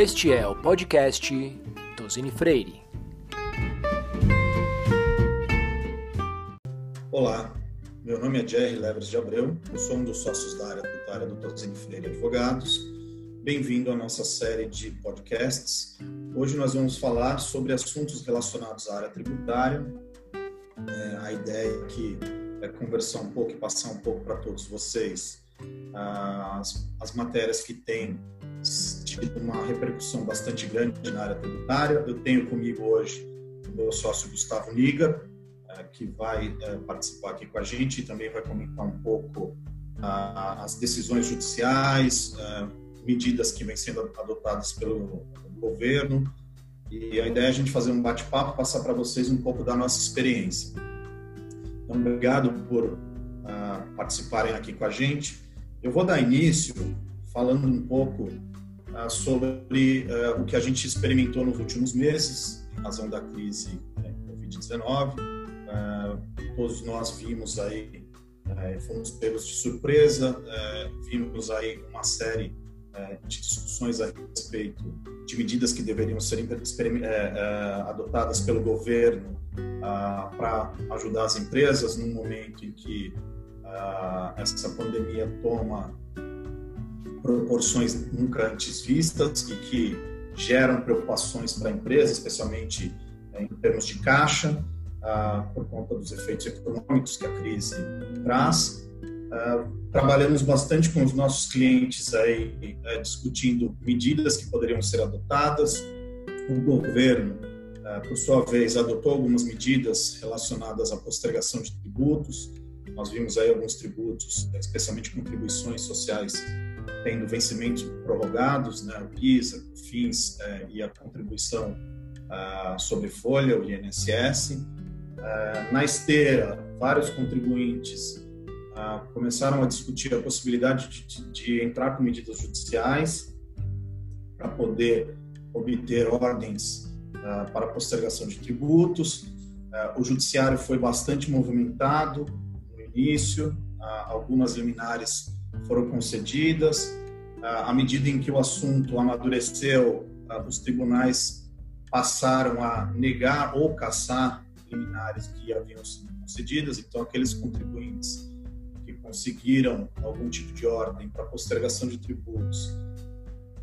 Este é o podcast Tosini Freire. Olá, meu nome é Jerry Levers de Abreu, eu sou um dos sócios da área tributária do Tosini Freire Advogados. Bem-vindo à nossa série de podcasts. Hoje nós vamos falar sobre assuntos relacionados à área tributária. É, a ideia aqui é conversar um pouco e passar um pouco para todos vocês as, as matérias que têm tido uma repercussão bastante grande na área tributária. Eu tenho comigo hoje o meu sócio Gustavo Niga, é, que vai é, participar aqui com a gente e também vai comentar um pouco as decisões judiciais, é, medidas que vêm sendo adotadas pelo governo. E a ideia é a gente fazer um bate-papo, passar para vocês um pouco da nossa experiência. Então, obrigado por participarem aqui com a gente. Eu vou dar início falando um pouco uh, sobre uh, o que a gente experimentou nos últimos meses, em razão da crise né, Covid-19. Uh, todos nós vimos aí, fomos pegos de surpresa, vimos aí uma série de discussões a respeito de medidas que deveriam ser adotadas pelo governo para ajudar as empresas num momento em que essa pandemia toma proporções nunca antes vistas e que geram preocupações para a empresa, especialmente em termos de caixa, por conta dos efeitos econômicos que a crise traz. trabalhamos bastante com os nossos clientes aí, discutindo medidas que poderiam ser adotadas. O governo, por sua vez, adotou algumas medidas relacionadas à postergação de tributos, nós vimos aí alguns tributos, especialmente contribuições sociais, tendo vencimentos prorrogados, né, o PISA, o FINS eh, e a contribuição ah, sobre folha, o INSS. Ah, na esteira, vários contribuintes ah, começaram a discutir a possibilidade de, de entrar com medidas judiciais para poder obter ordens ah, para postergação de tributos. O judiciário foi bastante movimentado, início, algumas liminares foram concedidas. À medida em que o assunto amadureceu, os tribunais passaram a negar ou caçar liminares que haviam sido concedidas. Então, aqueles contribuintes que conseguiram algum tipo de ordem para postergação de tributos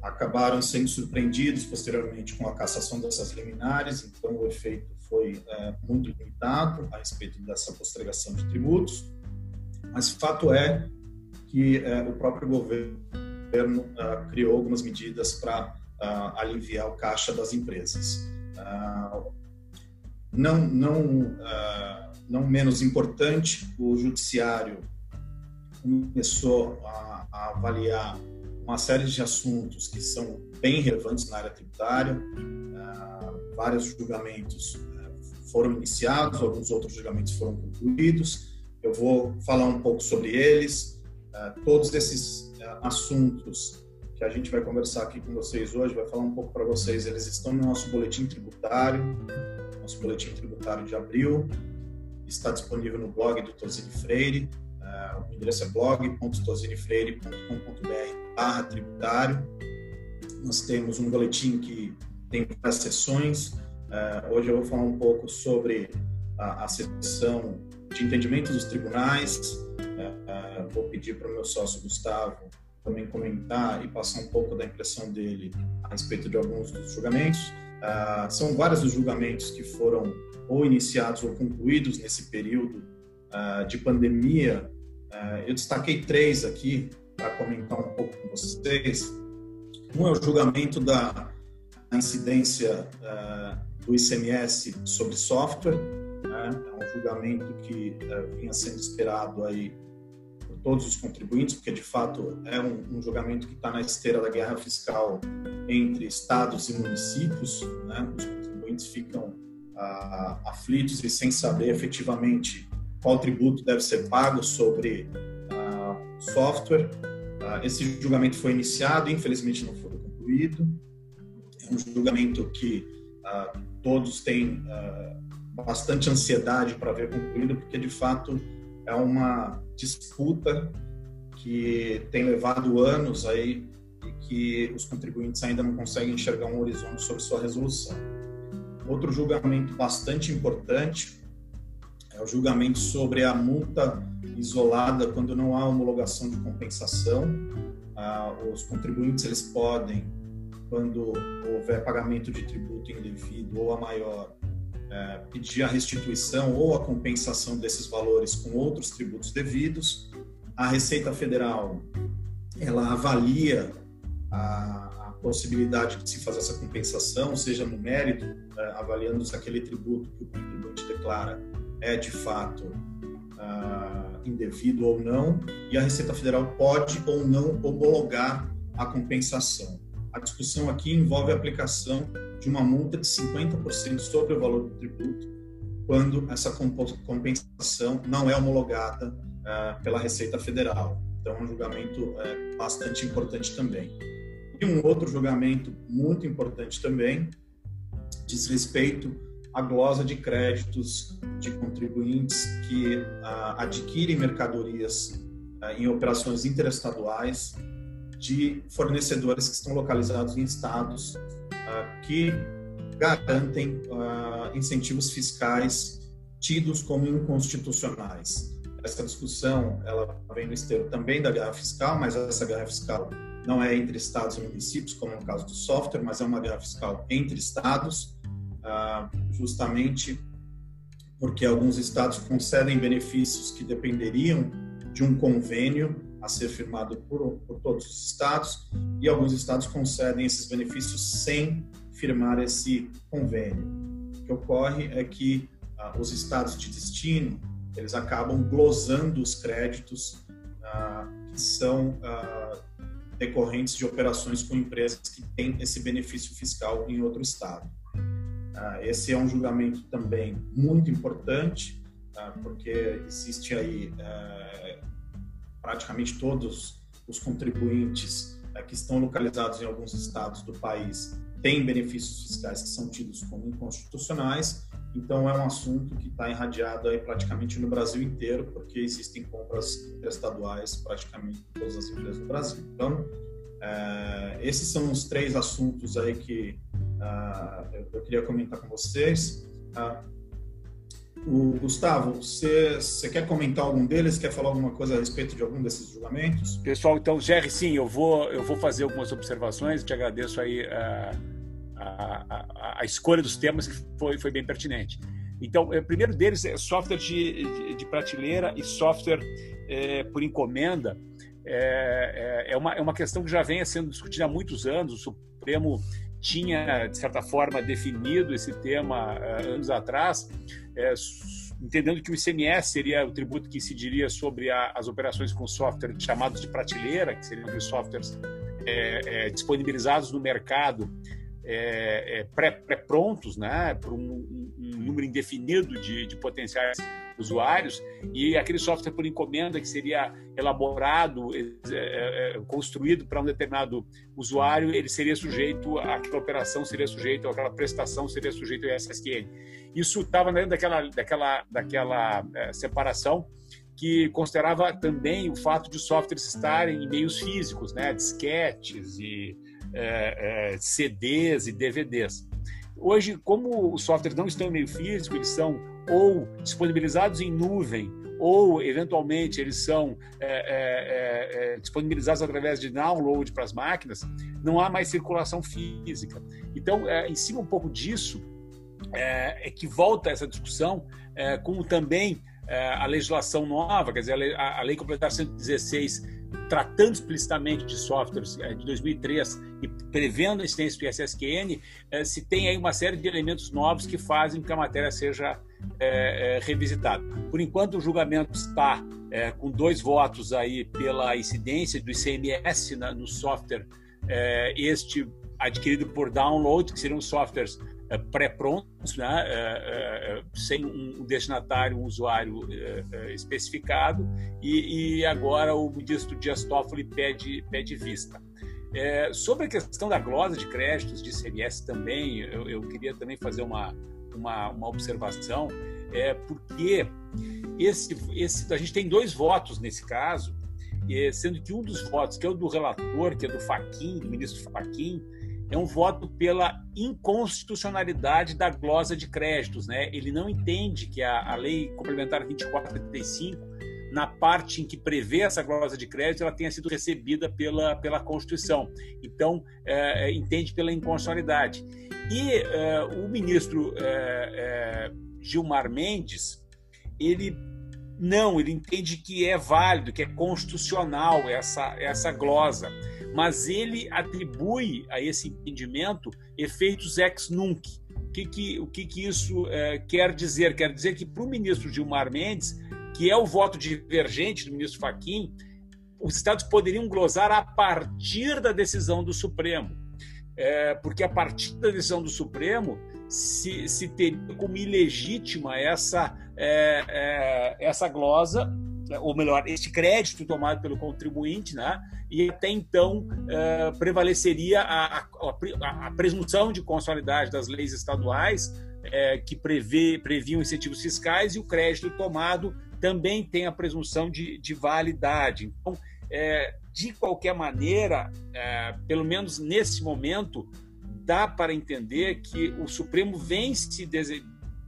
acabaram sendo surpreendidos posteriormente com a cassação dessas liminares. Então, o efeito foi é, muito limitado a respeito dessa postergação de tributos. Mas fato é que é, o próprio governo uh, criou algumas medidas para uh, aliviar o caixa das empresas. Uh, não, não, não menos importante, o judiciário começou a, a, avaliar uma série de assuntos que são bem relevantes na área tributária. vários julgamentos foram iniciados, alguns outros julgamentos foram concluídos eu vou falar um pouco sobre eles. Uh, todos esses uh, assuntos que a gente vai conversar aqui com vocês hoje, vai falar um pouco para vocês, eles estão no nosso boletim tributário, nosso boletim tributário de abril, está disponível no blog do Tosini Freire, uh, o endereço é blog.tosinifreire.com.br barra tributário. Nós temos um boletim que tem várias sessões, hoje eu vou falar um pouco sobre a, a sessão de entendimento dos tribunais. É, é, vou pedir para o meu sócio Gustavo também comentar e passar um pouco da impressão dele a respeito de alguns dos julgamentos. Uh, são vários os julgamentos que foram ou iniciados ou concluídos nesse período uh, de pandemia. Eu destaquei três aqui para comentar um pouco com vocês. Um é o julgamento da incidência do ICMS sobre software, né? É um julgamento que é, vinha sendo esperado aí por todos os contribuintes, porque de fato é um, um julgamento que está na esteira da guerra fiscal entre estados e municípios. Né? Os contribuintes ficam ah, aflitos e sem saber efetivamente qual tributo deve ser pago sobre ah, software. Ah, esse julgamento foi iniciado, infelizmente não foi concluído. É um julgamento que ah, todos têm ah, bastante ansiedade para ver concluído, porque de fato é uma disputa que tem levado anos aí e que os contribuintes ainda não conseguem enxergar um horizonte sobre sua resolução. Outro julgamento bastante importante é o julgamento sobre a multa isolada quando não há homologação de compensação. Ah, os contribuintes eles podem, quando houver pagamento de tributo indevido ou a maior, é, pedir a restituição ou a compensação desses valores com outros tributos devidos. A Receita Federal ela avalia a, a possibilidade de se fazer essa compensação, seja no mérito, é, avaliando se aquele tributo que o contribuinte declara é de fato uh, indevido ou não, e a Receita Federal pode ou não homologar a compensação. A discussão aqui envolve a aplicação de uma multa de 50% sobre o valor do tributo quando essa compensação não é homologada uh, pela Receita Federal. Então, é um julgamento uh, bastante importante também. E um outro julgamento muito importante também diz respeito à glosa de créditos de contribuintes que uh, adquirem mercadorias uh, em operações interestaduais de fornecedores que estão localizados em estados que garantem incentivos fiscais tidos como inconstitucionais. Essa discussão ela vem no esteiro também da guerra fiscal, mas essa guerra fiscal não é entre estados e municípios, como no caso do software, mas é uma guerra fiscal entre estados, justamente porque alguns estados concedem benefícios que dependeriam de um convênio a ser firmado por, por todos os estados e alguns estados concedem esses benefícios sem firmar esse convênio. O que ocorre é que ah, os estados de destino eles acabam glosando os créditos ah, que são ah, decorrentes de operações com empresas que têm esse benefício fiscal em outro estado. Ah, esse é um julgamento também muito importante, tá? porque existe aí é, praticamente todos os contribuintes é, que estão localizados em alguns estados do país têm benefícios fiscais que são tidos como inconstitucionais. Então é um assunto que está irradiado aí praticamente no Brasil inteiro, porque existem compras estaduais praticamente em todas as empresas do Brasil. Então é, esses são os três assuntos aí que uh, eu, eu, queria comentar com vocês. Uh, o Gustavo, você, quer comentar algum deles? Quer falar alguma coisa a respeito de algum desses julgamentos? Pessoal, então, Jerry, sim, eu vou, eu vou fazer algumas observações. Te agradeço aí a, a, a, a escolha dos temas, que foi, foi bem pertinente. Então, o primeiro deles é software de, de, de prateleira e software é, por encomenda. É, é, é, uma, é uma questão que já vem sendo discutida há muitos anos. O Supremo tinha, de certa forma, definido esse tema uh, anos atrás, é, entendendo que o ICMS seria o tributo que incidiria sobre a, as operações com software chamados de prateleira, que seriam os softwares é, é, disponibilizados no mercado pré-prontos, pré né, por um, um, número indefinido de, de potenciais usuários e aquele software por encomenda que seria elaborado, é, é, construído para um determinado usuário, ele seria sujeito, aquela operação seria sujeito, aquela prestação seria sujeito ao SSQN. Isso estava dentro daquela, daquela, daquela é, separação que considerava também o fato de softwares estarem em meios físicos, né, disquetes e é, é, CDs e DVDs. Hoje, como os softwares não estão em meio físico, eles são ou disponibilizados em nuvem, ou eventualmente eles são é, é, é, disponibilizados através de download para as máquinas, não há mais circulação física. Então, é, em cima um pouco disso, é, é que volta essa discussão, é, como também a legislação nova, quer dizer, a Lei, a lei Complementar 116 tratando explicitamente de softwares de 2003 e prevendo a existência do ISSQN, se tem aí uma série de elementos novos que fazem com que a matéria seja é, é, revisitado. Por enquanto, o julgamento está é, com dois votos aí pela incidência do ICMS na, no software, este adquirido por download, que seriam softwares pré-prontos, né, é, sem um destinatário, um usuário especificado, e, agora o ministro Dias Toffoli pede, pede vista. sobre a questão da glosa de créditos de ICMS também, eu, eu queria também fazer uma, uma, uma observação, é porque esse, esse, a gente tem dois votos nesse caso, sendo que um dos votos, que é o do relator, que é do Faquim, do ministro Faquim, é um voto pela inconstitucionalidade da glosa de créditos. Né? Ele não entende que a, a Lei Complementar 2435, na parte em que prevê essa glosa de crédito, ela tenha sido recebida pela, pela Constituição. Então, é, é entende pela inconstitucionalidade. E é, o ministro é, é, Gilmar Mendes, ele não, ele entende que é válido, que é constitucional essa, essa glosa mas ele atribui a esse entendimento efeitos ex nunc. O que, que, o que, que isso é, quer dizer? Quer dizer que para o ministro Gilmar Mendes, que é o voto divergente do ministro Faquim, os estados poderiam glosar a partir da decisão do Supremo. É, porque a partir da decisão do Supremo se, se teria como ilegítima essa, é, é, essa glosa ou melhor, este crédito tomado pelo contribuinte, né? e até então uh, prevaleceria a, a, a, presunção de constitucionalidade das leis estaduais uh, que prevê, previam incentivos fiscais e o crédito tomado também tem a presunção de, de validade. Então, uh, de qualquer maneira, pelo menos nesse momento, dá para entender que o Supremo vem se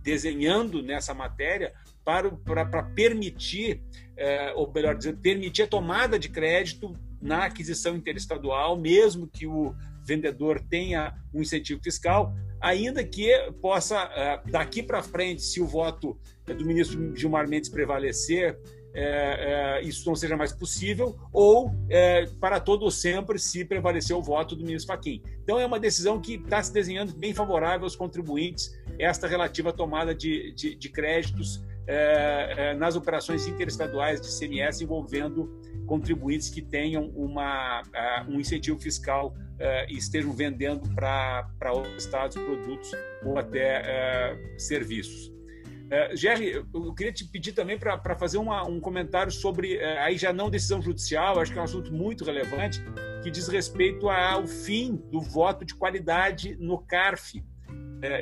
desenhando nessa matéria para, para, para permitir, é, ou melhor dizer, permitir a tomada de crédito na aquisição interestadual, mesmo que o vendedor tenha um incentivo fiscal, ainda que possa, é, daqui para frente, se o voto do ministro Gilmar Mendes prevalecer, é, é, isso não seja mais possível, ou é, para todo sempre se prevalecer o voto do ministro Fachin. Então é uma decisão que está se desenhando bem favorável aos contribuintes, esta relativa tomada de, de, de créditos é, é, nas operações interestaduais de CMS envolvendo contribuintes que tenham uma, uh, um incentivo fiscal uh, e estejam vendendo para outros estados produtos ou até uh, serviços. Jerry, eu queria te pedir também para fazer uma, um comentário sobre, aí já não decisão judicial, acho que é um assunto muito relevante, que diz respeito ao fim do voto de qualidade no CARF.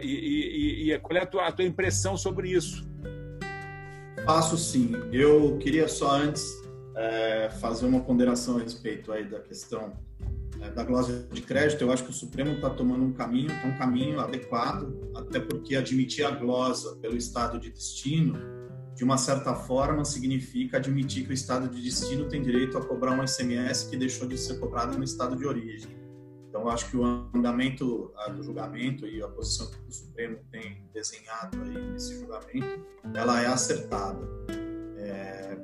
e, e, e qual é a tua, a tua impressão sobre isso? Faço sim. Eu queria só antes é, fazer uma ponderação a respeito aí da questão é, da glosa de crédito. Eu acho que o Supremo está tomando um caminho, é um caminho adequado, até porque admitir a glosa pelo estado de destino, de uma certa forma, significa admitir que o estado de destino tem direito a cobrar um ICMS que deixou de ser cobrado no estado de origem. Então, acho que o andamento do julgamento e a posição que o Supremo tem desenhado aí nesse julgamento, ela é acertada. É...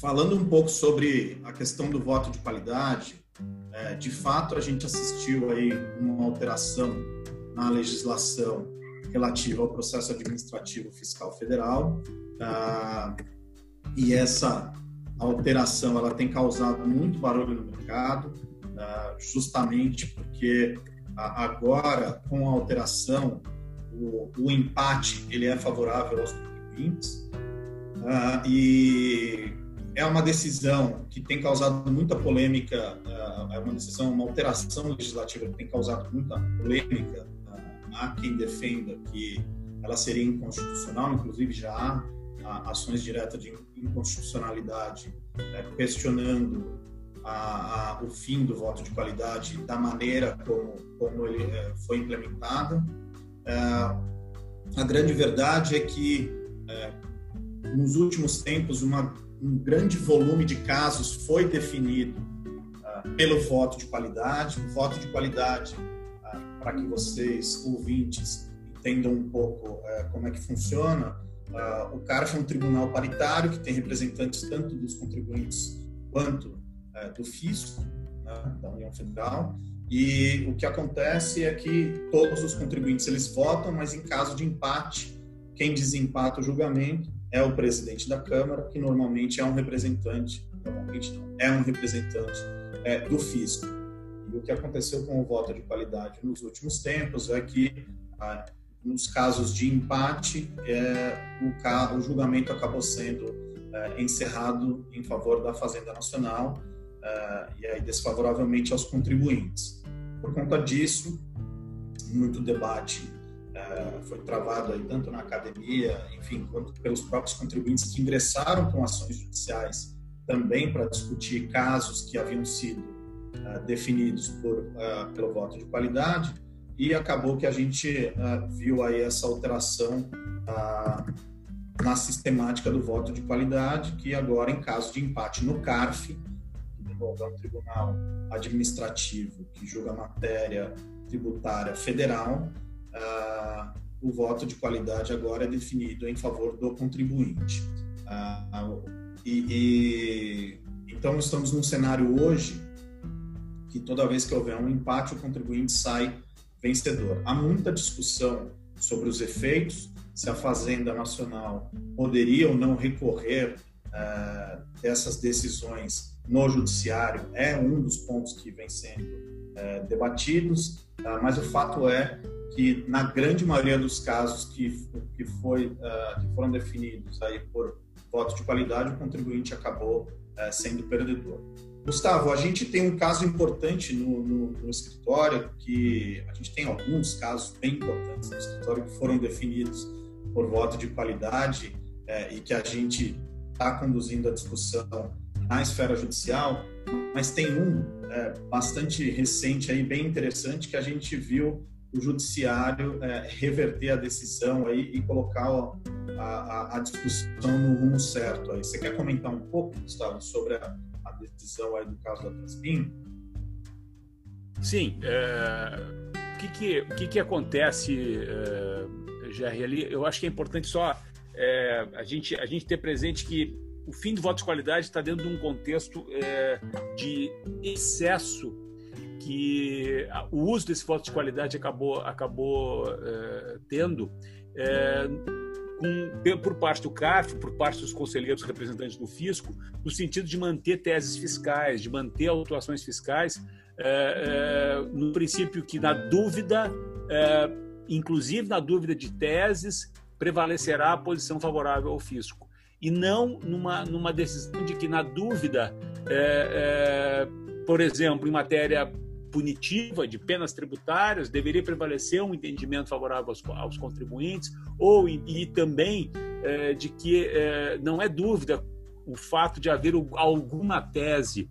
Falando um pouco sobre a questão do voto de qualidade, é, de fato a gente assistiu aí uma alteração na legislação relativa ao processo administrativo fiscal federal ah, e essa alteração ela tem causado muito barulho no mercado justamente porque agora, com a alteração, o, o empate ele é favorável aos contribuintes ah, e é uma decisão que tem causado muita polêmica, ah, é uma decisão, uma alteração legislativa que tem causado muita polêmica. Há quem defenda que ela seria inconstitucional, inclusive já há ações diretas de inconstitucionalidade né, questionando a, a, o fim do voto de qualidade da maneira como, como ele é, foi implementado. É, a grande verdade é que, é, nos últimos tempos, uma, um grande volume de casos foi definido pelo voto de qualidade. O voto de qualidade, para que vocês, ouvintes, entendam um pouco como é que funciona, o CARF é um tribunal paritário que tem representantes tanto dos contribuintes quanto do fisco né, da União Federal e o que acontece é que todos os contribuintes eles votam, mas em caso de empate, quem desempata o julgamento é o presidente da Câmara, que normalmente é um representante, normalmente não, é um representante é, do fisco. E o que aconteceu com o voto de qualidade nos últimos tempos é que, nos casos de empate, é, o, o, julgamento acabou sendo é, encerrado em favor da Fazenda Nacional uh, e aí desfavoravelmente aos contribuintes. Por conta disso, muito debate uh, foi travado aí tanto na academia, enfim, quanto pelos próprios contribuintes que ingressaram com ações judiciais também para discutir casos que haviam sido uh, definidos por, pelo voto de qualidade e acabou que a gente viu aí essa alteração na sistemática do voto de qualidade, que agora, em caso de empate no CARF, envolve um tribunal administrativo que julga matéria tributária federal, o voto de qualidade agora é definido em favor do contribuinte. E, e, então estamos num cenário hoje que toda vez que houver um empate, o contribuinte sai vencedor. Há muita discussão sobre os efeitos, se a Fazenda Nacional poderia ou não recorrer dessas decisões no judiciário, é um dos pontos que vem sendo uh, debatidos, uh, mas o fato é que na grande maioria dos casos que, que, foi, que foram definidos aí por voto de qualidade, o contribuinte acabou é, sendo perdedor. Gustavo, a gente tem um caso importante no, no, no, escritório, que a gente tem alguns casos bem importantes no escritório que foram definidos por voto de qualidade é, e que a gente está conduzindo a discussão na esfera judicial, mas tem um é, bastante recente aí, bem interessante, que a gente viu o judiciário é, reverter a decisão aí e colocar a, a, a, discussão no rumo certo. Aí. Você quer comentar um pouco, Gustavo, sobre a, a decisão aí do caso da Transpin? Sim. É, o que, que, o que, que acontece, é, Jerry, ali? Eu acho que é importante só é, a, gente, a gente ter presente que o fim do voto de qualidade está dentro de um contexto é, de excesso que o uso desse voto de qualidade acabou, acabou é, tendo é, com, por parte do CARF, por parte dos conselheiros representantes do fisco, no sentido de manter teses fiscais, de manter autuações fiscais, é, no princípio que, na dúvida, inclusive na dúvida de teses, prevalecerá a posição favorável ao fisco. E não numa, numa decisão de que, na dúvida, por exemplo, em matéria punitiva de penas tributárias, deveria prevalecer um entendimento favorável aos, aos contribuintes, ou e, e também é, de que é, não é dúvida o fato de haver alguma tese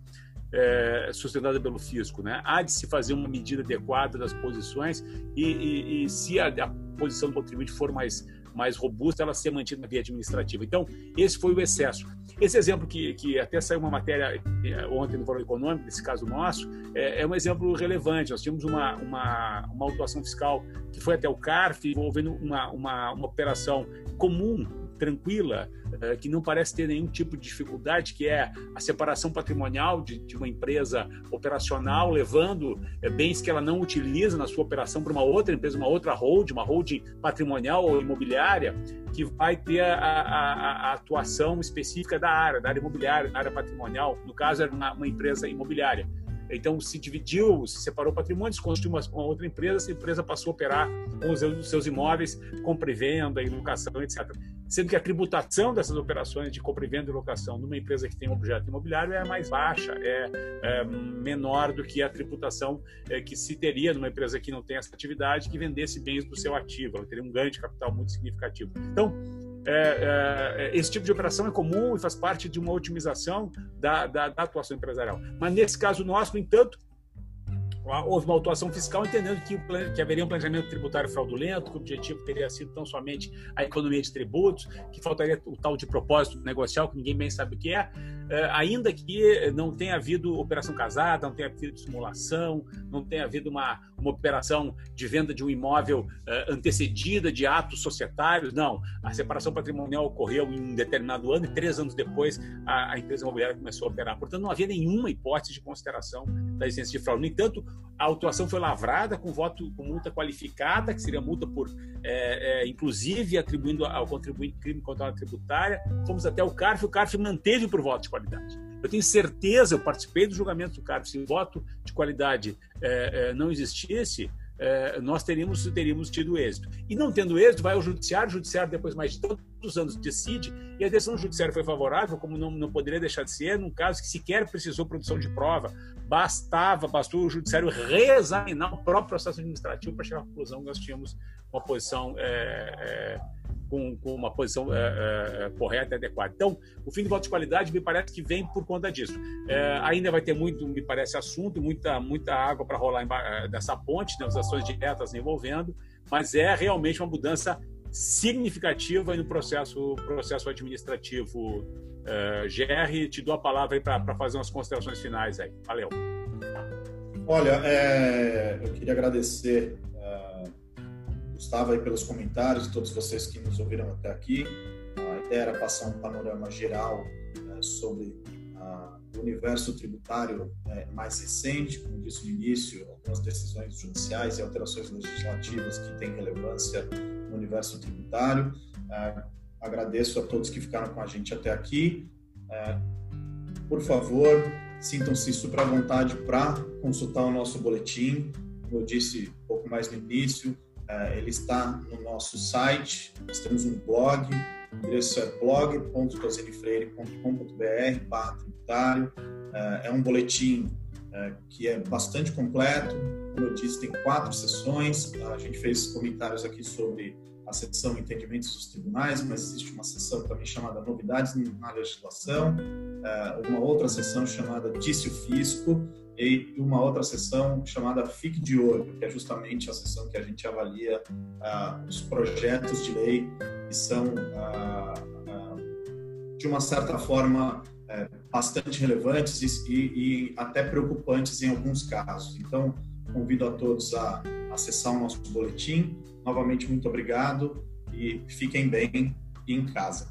é, sustentada pelo fisco, né? Há de se fazer uma medida adequada das posições e, e, e se a, a, posição do contribuinte for mais mais robusta, ela ser mantida na via administrativa. Então, esse foi o excesso. Esse exemplo que, que até saiu uma matéria eh, ontem no Fórum Econômico, nesse caso nosso, é, é, um exemplo relevante. Nós tínhamos uma, uma, uma autuação fiscal que foi até o CARF, envolvendo uma, uma, uma operação comum tranquila, eh, que não parece ter nenhum tipo de dificuldade, que é a separação patrimonial de, de uma empresa operacional, levando eh, bens que ela não utiliza na sua operação para uma outra empresa, uma outra holding, uma holding patrimonial ou imobiliária, que vai ter a, a, a atuação específica da área, da área imobiliária, da área patrimonial. No caso, era uma, uma empresa imobiliária. Então, se dividiu, se separou patrimônio, se constituiu uma, uma, outra empresa, essa empresa passou a operar com os, os seus imóveis, compra e venda, e locação, etc sendo que a tributação dessas operações de compra e venda e locação numa empresa que tem um objeto imobiliário é mais baixa, é, é menor do que a tributação é, que se teria numa empresa que não tem essa atividade, que vendesse bens do seu ativo, ela teria um ganho de capital muito significativo. Então, é, é, esse tipo de operação é comum e faz parte de uma otimização da, da, da atuação empresarial. Mas nesse caso nosso, no entanto, houve uma autuação fiscal entendendo que, que haveria um planejamento tributário fraudulento, que o objetivo teria sido tão somente a economia de tributos, que faltaria o tal de propósito negocial, que ninguém bem sabe o que é, é ainda que não tenha havido operação casada, não tenha havido simulação, não tenha havido uma, uma operação de venda de um imóvel uh, antecedida de atos societários, não. A separação patrimonial ocorreu em um determinado ano e três anos depois a, a empresa imobiliária começou a operar. Portanto, não havia nenhuma hipótese de consideração da existência de fraude. No entanto, a autuação foi lavrada com voto com multa qualificada, que seria multa por, é, é, inclusive, atribuindo ao contribuinte crime contra a tributária. Fomos até o CARF, o CARF manteve por voto de qualidade. Eu tenho certeza, eu participei do julgamento do CARF, se o voto de qualidade é, é não existisse, é, nós teríamos, teríamos tido êxito. E não tendo êxito, vai ao judiciário, o judiciário, depois mais de tantos anos, decide, e a decisão do judiciário foi favorável, como não, não poderia deixar de ser, num caso que sequer precisou produção de prova, bastava, bastou o judiciário reexaminar o próprio processo administrativo para chegar à conclusão que nós tínhamos uma posição é, é, com, com uma posição é, é, correta e adequada. Então, o fim de voto de qualidade me parece que vem por conta disso. É, ainda vai ter muito, me parece, assunto, muita, muita água para rolar dessa ponte, né, as ações diretas envolvendo, mas é realmente uma mudança significativa no processo, processo administrativo. Uh, GR, te dou a palavra para fazer umas considerações finais aí. Valeu. Olha, é, eu queria agradecer Gustavo aí pelos comentários todos vocês que nos ouviram até aqui. A ideia era passar um panorama geral é, sobre o universo tributário é, mais recente, como disse no início, algumas decisões judiciais e alterações legislativas que têm relevância no universo tributário. É, agradeço a todos que ficaram com a gente até aqui. É, por favor, sintam-se super à vontade para consultar o nosso boletim. Como eu disse um pouco mais no início, ele está no nosso site, nós temos um blog, o endereço é blog.tosinifreire.com.br barra tributário. É, é um boletim é, que é bastante completo, como eu disse, tem quatro sessões. A gente fez comentários aqui sobre a seção Entendimentos dos Tribunais, mas existe uma seção também chamada Novidades na Legislação, uma outra seção chamada Disse o Fisco, e uma outra sessão chamada Fique de Olho, que é justamente a sessão que a gente avalia ah, os projetos de lei que são, ah, ah, de uma certa forma, é, bastante relevantes e, e, até preocupantes em alguns casos. Então, convido a todos a acessar o nosso boletim. Novamente, muito obrigado e fiquem bem em casa.